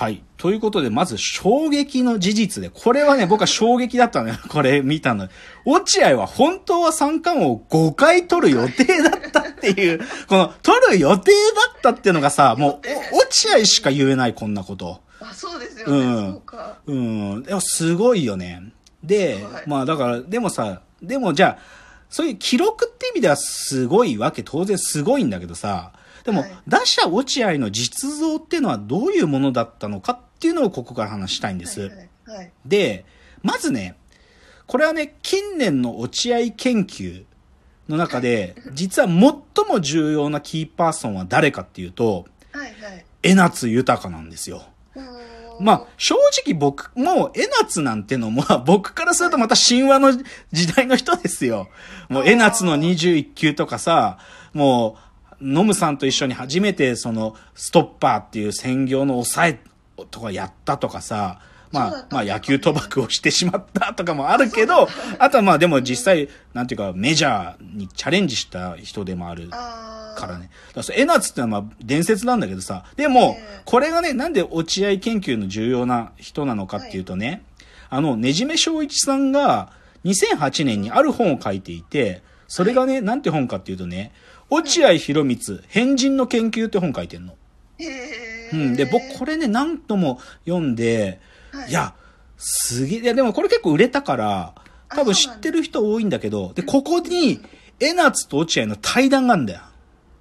はい。ということで、まず衝撃の事実で、これはね、僕は衝撃だったのよ。これ見たの。落合は本当は三冠王5回取る予定だったっていう、この取る予定だったっていうのがさ、もう、お落合しか言えない、こんなこと。あ、そうですよね。うんそうか。うん。でもすごいよね。で、はいまあだから、でもさ、でもじゃあ、そういう記録って意味ではすごいわけ、当然すごいんだけどさ、でも、はい打者落合の実像っていうのはどういうものだったのかっていうのをここから話したいんです。はいはい。はい。で、まずね、これはね、近年の落合研究の中で、実は最も重要なキーパーソンは誰かっていうと、はいはい。江夏豊なんですよ。まあ、正直僕、もう、江夏なんてのも、僕からするとまた神話の時代の人ですよ。もう、江夏の21球とかさ、もう、ノムさんと一緒に初めて、その、ストッパーっていう専業の抑えとかやったとかさ、まあ、まあ、野球賭博をしてしまったとかもあるけど、あとはまあ、でも実際、なんていうか、メジャーにチャレンジした人でもある。からね。だからそれ江夏ってのはまあ伝説なんだけどさ、でもええ、これがね、なんで落合研究の重要な人なのかっていうとね、あの、ねじめ正一さんが2008年にある本を書いていて、それがね、なんて本かっていうとね、落合博光、変人の研究って本書いてんの。へーうん。で、僕これね、何度も読んで、はいいや、すげえ、いや、でもこれ結構売れたから、多分知ってる人多いんだけど、で、ここに、江夏と落合の対談があるんだよ。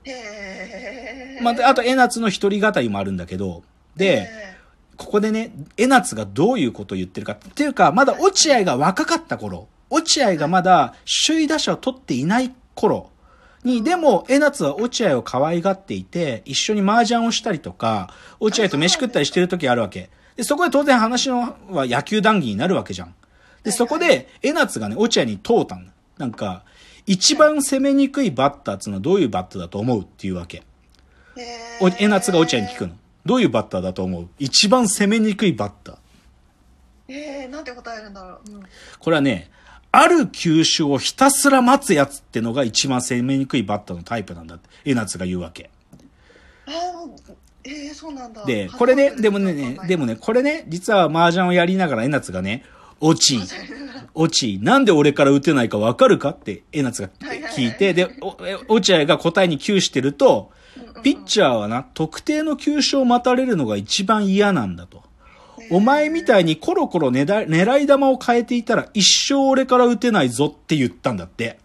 へーまあ、であと、江夏の一人語りもあるんだけど、で、へここでね、江夏がどういうことを言ってるかっていうか、まだ落合が若かった頃、落合がまだ首位打者を取っていない頃に、でも、江夏は落合を可愛がっていて、一緒に麻雀をしたりとか、落合と飯食ったりしてる時あるわけ。で、そこで当然話のは野球談義になるわけじゃん。で、そこで、江夏がね、落合に問うたんだ。なんか、一番攻めにくいバッターっていうのはどういうバッターだと思うっていうわけ。おー江夏が落合に聞くの。どういうバッターだと思う？一番攻めにくいバッター。えー、なんて答えるんだろう。うん、これはね、ある球種をひたすら待つやつってのが一番攻めにくいバッターのタイプなんだって、江夏が言うわけ。えー、そうなんだ。で、これね、でもね、でもね、これね、実は麻雀をやりながら江夏がね、落ち、落ち、なんで俺から打てないかわかるかって江夏が聞いて、で、落合が答えに窮してると、ピッチャーはな、特定の球種を待たれるのが一番嫌なんだと。お前みたいにコロコロ狙い球を変えていたら一生俺から打てないぞって言ったんだって。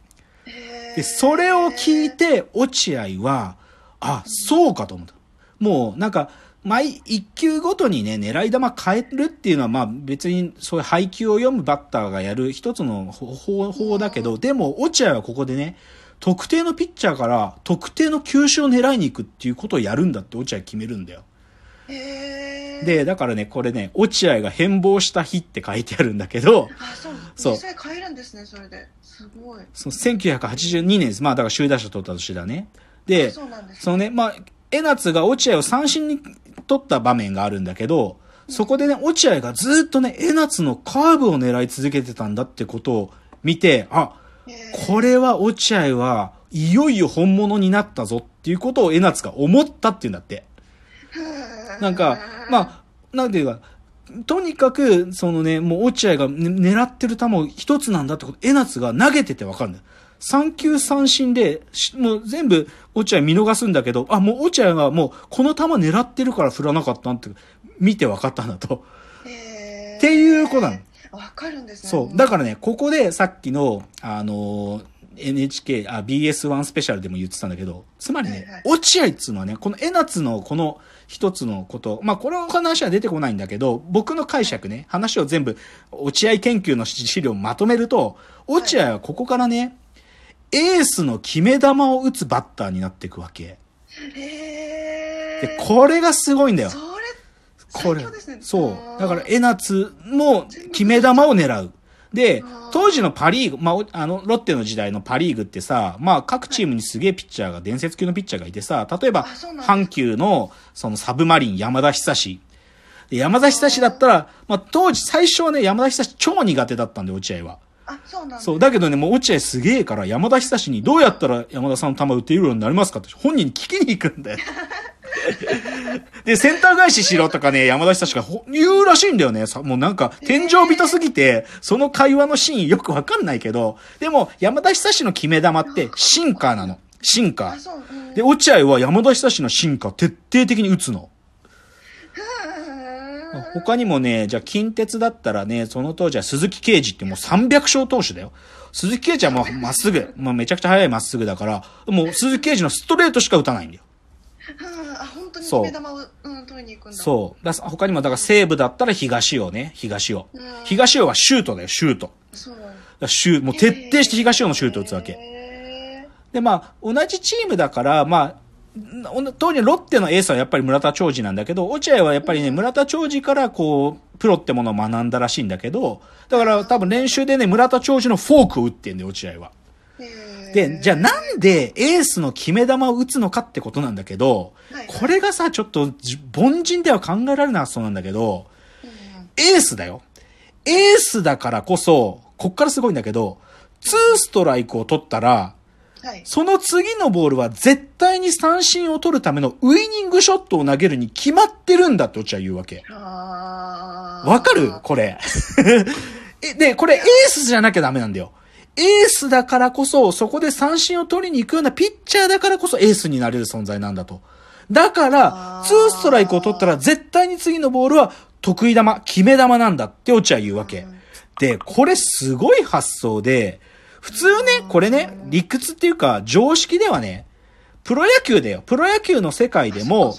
で、それを聞いて、落合は、あ、そうかと思った。もう、なんか、毎一球ごとにね、狙い球変えるっていうのは、まあ別にそういう配球を読むバッターがやる一つの方法だけど、でも、落合はここでね、特定のピッチャーから特定の球種を狙いに行くっていうことをやるんだって落合決めるんだよ。で、だからね、これね、落合が変貌した日って書いてあるんだけど、あ、そう。そう実際変えるんですね、それで。すごい。その1982年です。まあだから首位打者取った年だね。で、そうなんですねそのね、まあ、江夏が落合を三振に取った場面があるんだけど、そこでね、落合がずっとね、江夏のカーブを狙い続けてたんだってことを見て、あ、これは落合はいよいよ本物になったぞっていうことを江夏が思ったっていうんだって。なんか、まあ、なんていうか、とにかく、そのね、もう落合が、ね、狙ってる球を一つなんだってこと、江夏が投げててわかるんだよ。三球三振で、しもう全部落合見逃すんだけど、あ、もう落合がもうこの球狙ってるから振らなかったなって、見て分かったんだと。っていうことなの。わかるんですね。そう。だからね、ここでさっきの、あのー NHK、あ、BS1 スペシャルでも言ってたんだけど、つまりね、落合っつうのはね、この江夏のこの一つのこと、まあこの話は出てこないんだけど、僕の解釈ね、話を全部、落合研究の資料をまとめると、落合はここからね、エースの決め球を打つバッターになっていくわけ。へーで、これがすごいんだよそ。れ、これ。そう。だから、江夏も決め球を狙う。で、当時のパリーグ、まあお、あの、ロッテの時代のパリーグってさ、まあ、各チームにすげえピッチャーが、伝説級のピッチャーがいてさ、例えば阪急の、そのサブマリン山田久志。で山田久志だったら、まあ、当時、最初はね、山田久志超苦手だったんで、落合は。あ、そうなんだ。そう。だけどね、もう落合すげえから、山田久志にどうやったら山田さんの球打てるようになりますかって本人に聞きに行くんだよ。で、センター返ししろとかね、山田久志がほ言うらしいんだよね。さもうなんか、天井人すぎて、その会話のシーンよくわかんないけど、でも、山田久志の決め球って、シンカーなの。シンカー。で、落合は山田久志のシンカー徹底的に打つの。他にもね、じゃあ近鉄だったらね、その当時は鈴木啓治ってもう300勝投手だよ。鈴木啓治はもうまっすぐ、まあ、めちゃくちゃ速いまっすぐだから、もう鈴木啓治のストレートしか打たないんだよ。そう決め球を、うん、取りに行くんだ。そう。だ他にも、だから西武だったら東尾ね、東尾うん。東尾はシュートだよ、シュート。そう。らシュー、もう徹底して東尾のシュート打つわけ。へで、まあ、同じチームだから、まあ、ん当時ロッテのエースはやっぱり村田兆治なんだけど、落合はやっぱりね、村田兆治からこう、プロってものを学んだらしいんだけど、だから多分練習でね、村田兆治のフォークを打ってんだよ、落合は。で、じゃあなんでエースの決め球を打つのかってことなんだけどはい、これがさ、ちょっとじ凡人では考えられない発想なんだけど、うんエースだよ。エースだからこそ、こっからすごいんだけど、2ストライクを取ったら、はい。その次のボールは絶対に三振を取るためのウイニングショットを投げるに決まってるんだって落合言うわけ。わかる？これ。え、で、これエースじゃなきゃダメなんだよ。エースだからこそ、そこで三振を取りに行くようなピッチャーだからこそエースになれる存在なんだと。だから、ツーストライクを取ったら絶対に次のボールは得意玉、決め玉なんだって落合言うわけ。で、これすごい発想で、普通ね、これね、理屈っていうか常識ではね、プロ野球だよ。プロ野球の世界でも、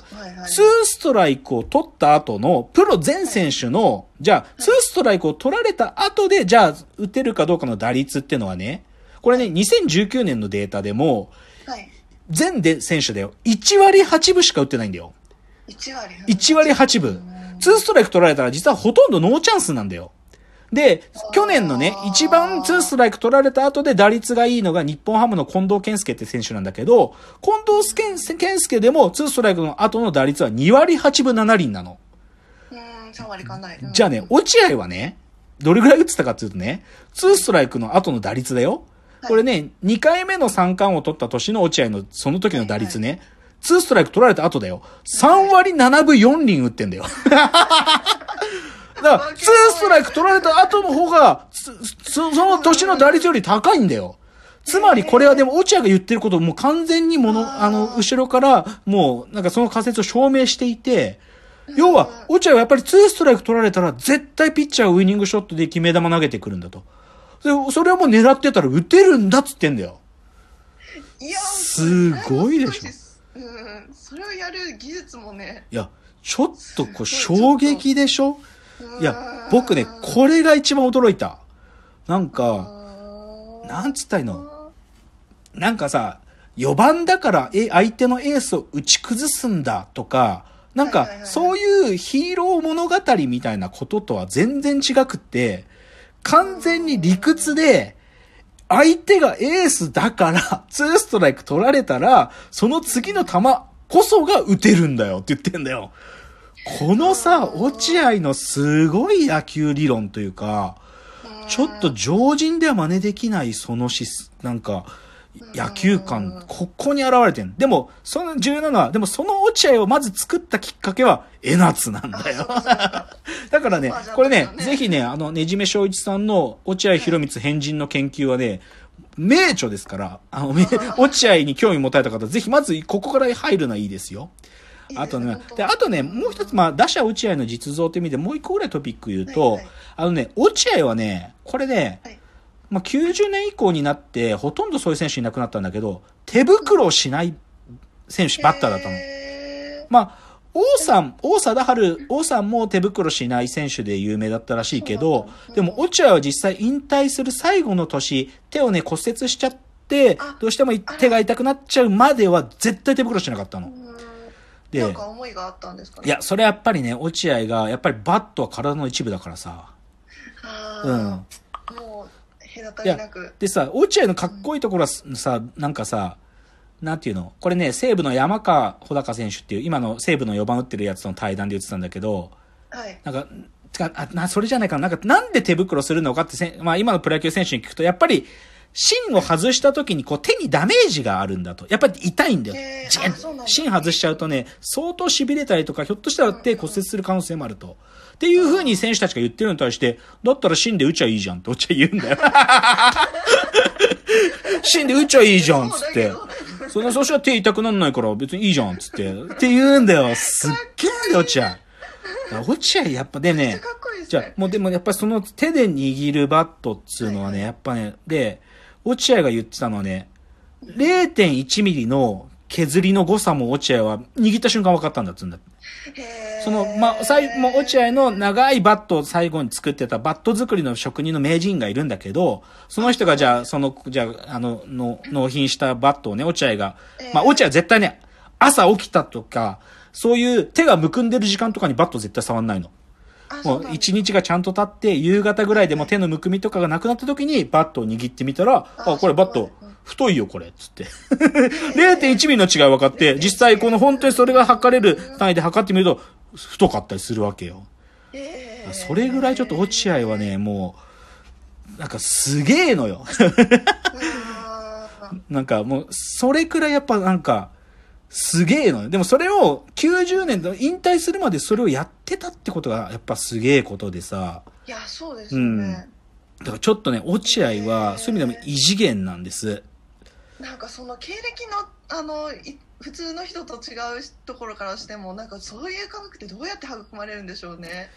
ツーストライクを取った後の、プロ全選手の、じゃあ、ツーストライクを取られた後で、じゃあ、打てるかどうかの打率っていうのはね、これね、2019年のデータでも、はい。全選手だよ。1割8分しか打ってないんだよ。1割。1割8分。ツーストライク取られたら実はほとんどノーチャンスなんだよ。で、去年のね、一番ツーストライク取られた後で打率がいいのが日本ハムの近藤健介って選手なんだけど、近藤健健介でもツーストライクの後の打率は2割8分7厘なの。うん、3割いかない。うんじゃあね、落合はね、どれぐらい打ってたかっていうとね、ツーストライクの後の打率だよ。これね、2回目の三冠を取った年の落合のその時の打率ね、ツーストライク取られた後だよ。3割7分4厘打ってんだよ。だから、ツーストライク取られた後の方が、その年の打率より高いんだよ。つまりこれはでも落合が言ってることをもう完全にもの、あの、後ろからもうなんかその仮説を証明していて、要は、落合はやっぱりツーストライク取られたら絶対ピッチャーはウイニングショットで決め球投げてくるんだと。でそれはもう狙ってたら打てるんだっつってんだよ。いやすごいでしょょ。うん、それをやる技術もね。いや、ちょっとこう衝撃でしょうんいや、僕ね、これが一番驚いた。なんか、なんつったらいいの？なんかさ、4番だから、え、相手のエースを打ち崩すんだとか、なんかそういうヒーロー物語みたいなこととは全然違くって、完全に理屈で、相手がエースだから、ツーストライク取られたら、その次の球こそが打てるんだよって言ってんだよ。このさ、落合のすごい野球理論というか、ちょっと常人では真似できないそのし、なんか、野球観、ここに現れてる。でも、その重要なのは、でもその落合をまず作ったきっかけは、江夏なんだよ。だからねこれねぜひね、あの、ねじめ正一さんの落合博光変人の研究はね、名著ですから、あの、め 落合に興味持たれた方、ぜひまずここから入るのはいいですよ。あとね、で、あとね、もう一つ、まあ、打者落合の実像って意味でもう一個ぐらいトピック言うと、はいはい。あのね、落合はね、これね、はい。まあ、90年以降になって、ほとんどそういう選手いなくなったんだけど、手袋をしない選手、バッターだったの。へまあ、王さん、王貞治、王さんも手袋しない選手で有名だったらしいけど、でも落合は実際引退する最後の年、手をね骨折しちゃってあ、どうしても手が痛くなっちゃうまでは絶対手袋しなかったのでなんか思いがあったんですかね。いや、それはやっぱりね、落合が、やっぱりバットは体の一部だからさ。あうん。ーもう、隔たりなく。でさ、落合のかっこいいところはさ、なんかさ、なんていうの？これね、西武の山川穂高選手っていう、今の西武の4番打ってるやつとの対談で言ってたんだけど、はい。なんか、つかあなそれじゃないかな。なんか、なんで手袋するのかってせん、まあ今のプロ野球選手に聞くと、やっぱり、芯を外した時にこう手にダメージがあるんだと。やっぱり痛いんだよジェン芯外しちゃうとね、相当痺れたりとか、ひょっとしたら手骨折する可能性もあると。っていう風に選手たちが言ってるのに対して、だったら芯で打ちゃいいじゃんって落ちゃ言うんだよ。芯で打ちゃいいじゃんっつって。その、そしたら手痛くなんないから別にいいじゃんっつって。って言うんだよ。すっげえよ、落合。落合やっぱでね。じゃあもうでもやっぱりその手で握るバットっつうのはね、やっぱね、で、落合が言ってたのはね、0.1ミリの削りの誤差も落合は握った瞬間分かったんだっつうんだ。その、まあ、最、もう落合の長いバットを最後に作ってたバット作りの職人の名人がいるんだけど、その人がじゃあ、その、じゃあ、あの、の、納品したバットをね、落合が、まあ、落合は絶対ね、朝起きたとか、そういう手がむくんでる時間とかにバット絶対触んないの。あもそう一日がちゃんと経って、夕方ぐらいでも手のむくみとかがなくなった時にバットを握ってみたら、あ、あこれバット太いよ、これ、つって。0.1ミリの違い分かって、実際この本当にそれが測れる単位で測ってみると、太かったりするわけよ。それぐらいちょっと落合はね、もう、なんかすげえのよ。なんかもう、それくらいやっぱなんか、すげえのよ。でもそれを90年で引退するまでそれをやってたってことがやっぱすげえことでさ。いやそうですよね、だからちょっとね、落合はそういう意味でも異次元なんです。なんかその経歴のあのい普通の人と違うところからしてもなんかそういう科学ってどうやって育まれるんでしょうね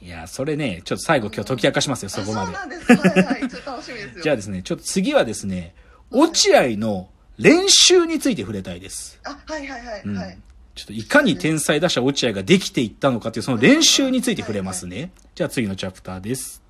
いや、それね、ちょっと最後今日解き明かしますよ、そこまで。あそうなんですはいはいちょっと楽しみですよ じゃあですね、ちょっと次はですね、落合の練習について触れたいです。あはいはいはい、うんはいちょっといかに天才打者落合ができていったのかっていうその練習について触れますね。じゃあ次のチャプターです。